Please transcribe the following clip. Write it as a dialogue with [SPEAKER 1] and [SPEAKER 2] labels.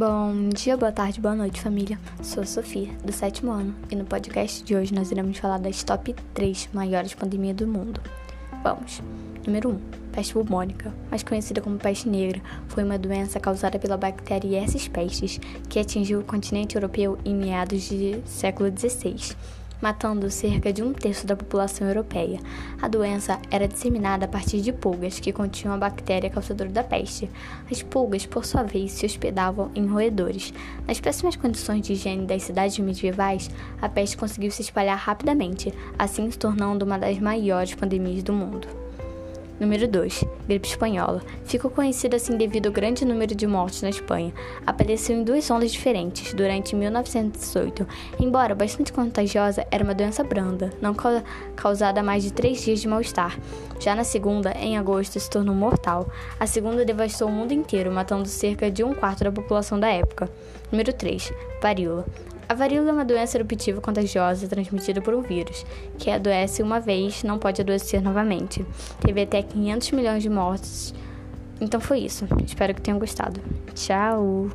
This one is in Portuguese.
[SPEAKER 1] Bom dia, boa tarde, boa noite, família. Sou a Sofia, do sétimo ano, e no podcast de hoje nós iremos falar das top 3 maiores pandemias do mundo. Vamos! Número 1. Peste bubônica, mais conhecida como peste negra, foi uma doença causada pela bactéria Herpes pestis, que atingiu o continente europeu em meados do século XVI matando cerca de um terço da população europeia. A doença era disseminada a partir de pulgas que continham a bactéria causadora da peste. As pulgas, por sua vez, se hospedavam em roedores. Nas péssimas condições de higiene das cidades medievais, a peste conseguiu se espalhar rapidamente, assim se tornando uma das maiores pandemias do mundo. Número 2. Gripe espanhola. Ficou conhecida assim devido ao grande número de mortes na Espanha. Apareceu em duas ondas diferentes durante 1918. Embora bastante contagiosa, era uma doença branda, não causada mais de três dias de mal-estar. Já na segunda, em agosto, se tornou mortal. A segunda devastou o mundo inteiro, matando cerca de um quarto da população da época. Número 3. Varíola. A varíola é uma doença eruptiva contagiosa transmitida por um vírus, que adoece uma vez não pode adoecer novamente. Teve até 500 milhões de mortes. Então foi isso. Espero que tenham gostado. Tchau!